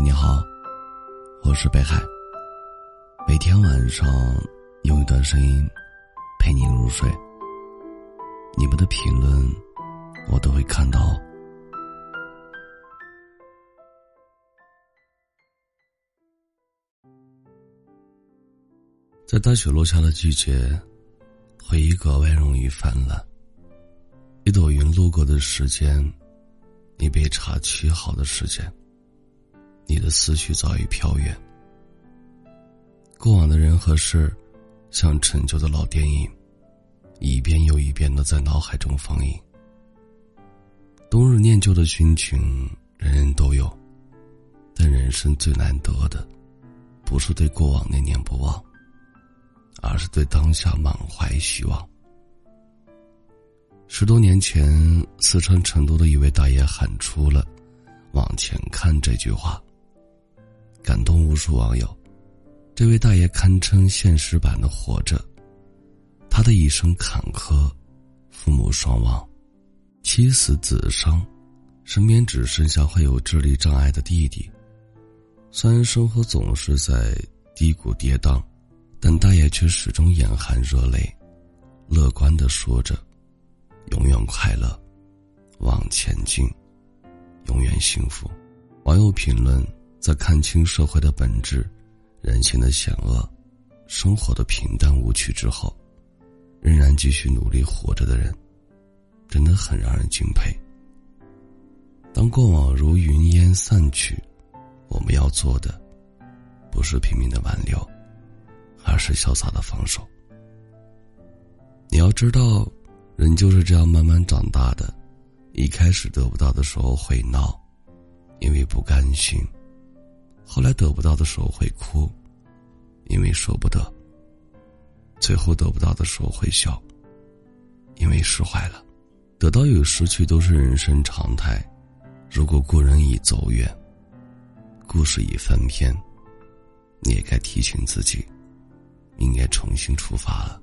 你好，我是北海。每天晚上用一段声音陪你入睡。你们的评论我都会看到。在大雪落下的季节，回忆格外容易泛滥。一朵云路过的时间，一杯茶沏好的时间。你的思绪早已飘远，过往的人和事，像陈旧的老电影，一遍又一遍的在脑海中放映。冬日念旧的心情，人人都有，但人生最难得的，不是对过往念念不忘，而是对当下满怀希望。十多年前，四川成都的一位大爷喊出了“往前看”这句话。感动无数网友，这位大爷堪称现实版的活着。他的一生坎坷，父母双亡，妻死子伤，身边只剩下患有智力障碍的弟弟。虽然生活总是在低谷跌宕，但大爷却始终眼含热泪，乐观的说着：“永远快乐，往前进，永远幸福。”网友评论。在看清社会的本质、人性的险恶、生活的平淡无趣之后，仍然继续努力活着的人，真的很让人敬佩。当过往如云烟散去，我们要做的，不是拼命的挽留，而是潇洒的放手。你要知道，人就是这样慢慢长大的，一开始得不到的时候会闹，因为不甘心。后来得不到的时候会哭，因为舍不得；最后得不到的时候会笑，因为释怀了。得到与失去都是人生常态。如果故人已走远，故事已翻篇，你也该提醒自己，应该重新出发了。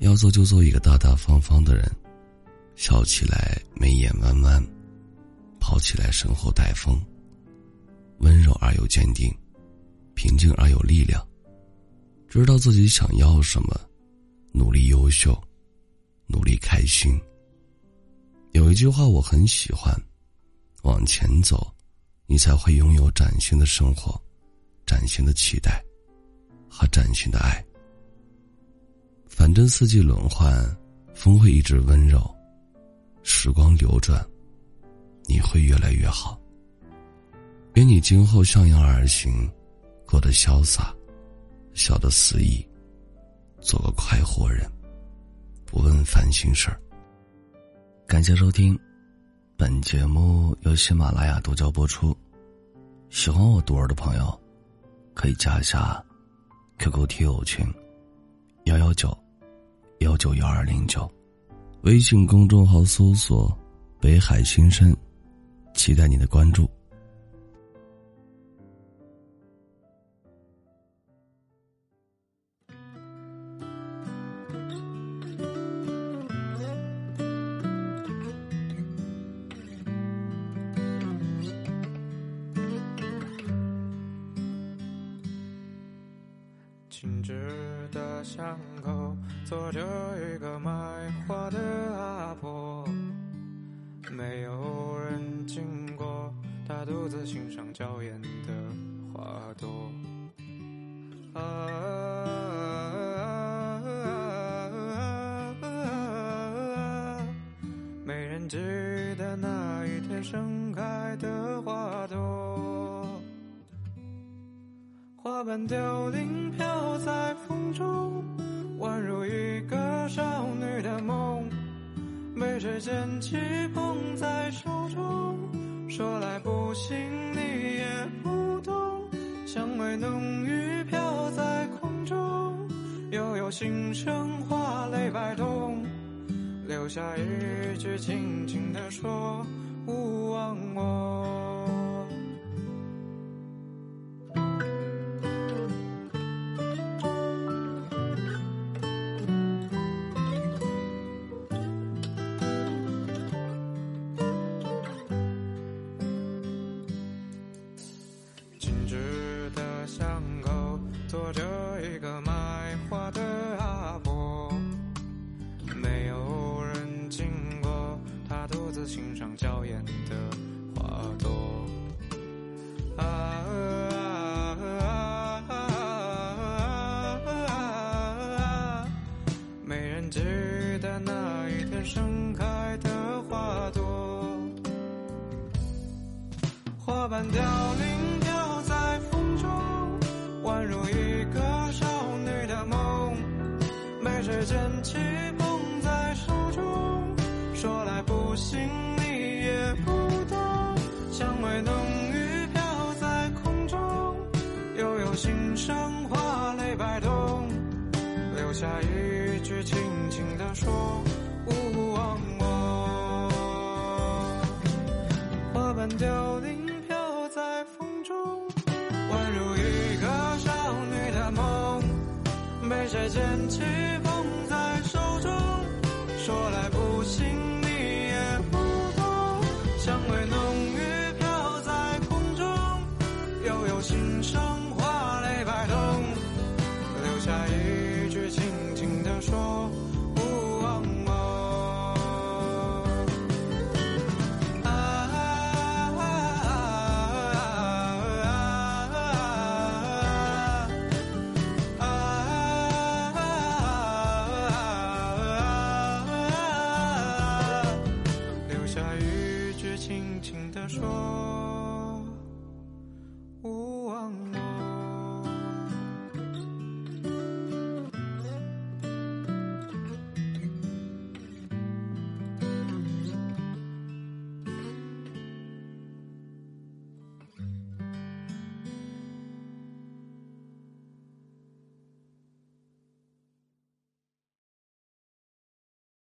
要做就做一个大大方方的人，笑起来眉眼弯弯，跑起来身后带风。温柔而又坚定，平静而有力量。知道自己想要什么，努力优秀，努力开心。有一句话我很喜欢：往前走，你才会拥有崭新的生活，崭新的期待，和崭新的爱。反正四季轮换，风会一直温柔，时光流转，你会越来越好。愿你今后向阳而行，过得潇洒，笑得肆意，做个快活人，不问烦心事儿。感谢收听，本节目由喜马拉雅独家播出。喜欢我独儿的朋友，可以加一下 QQ 听友群：幺幺九幺九幺二零九，微信公众号搜索“北海新生”，期待你的关注。静止的巷口，坐着一个卖花的阿婆，没有人经过，她独自欣赏娇艳的花朵。啊，没人记得那一天盛开花瓣凋零飘。在风中，宛如一个少女的梦，被谁捡起捧在手中，说来不信你也不懂，香味浓郁飘在空中，悠悠心声花泪摆动，留下一句轻轻地说，勿忘我。经过他独自欣赏娇艳的花朵啊没人记得那一天盛开的花朵花瓣凋零飘在风中宛如一个少女的梦没时间去我心你也不懂，香味浓郁飘在空中，悠悠心声花泪摆动，留下一句轻轻地说勿忘我。花瓣凋零飘在风中，宛如一个少女的梦，被谁捡起？轻轻地说，勿忘我。